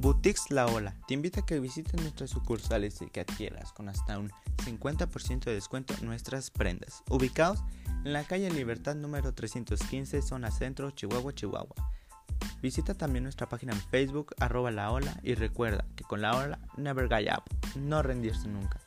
Boutiques La Ola te invita a que visites nuestras sucursales y que adquieras con hasta un 50% de descuento nuestras prendas, ubicados en la calle Libertad número 315, zona centro, Chihuahua, Chihuahua. Visita también nuestra página en Facebook, arroba la ola, y recuerda que con la ola, never give up, no rendirse nunca.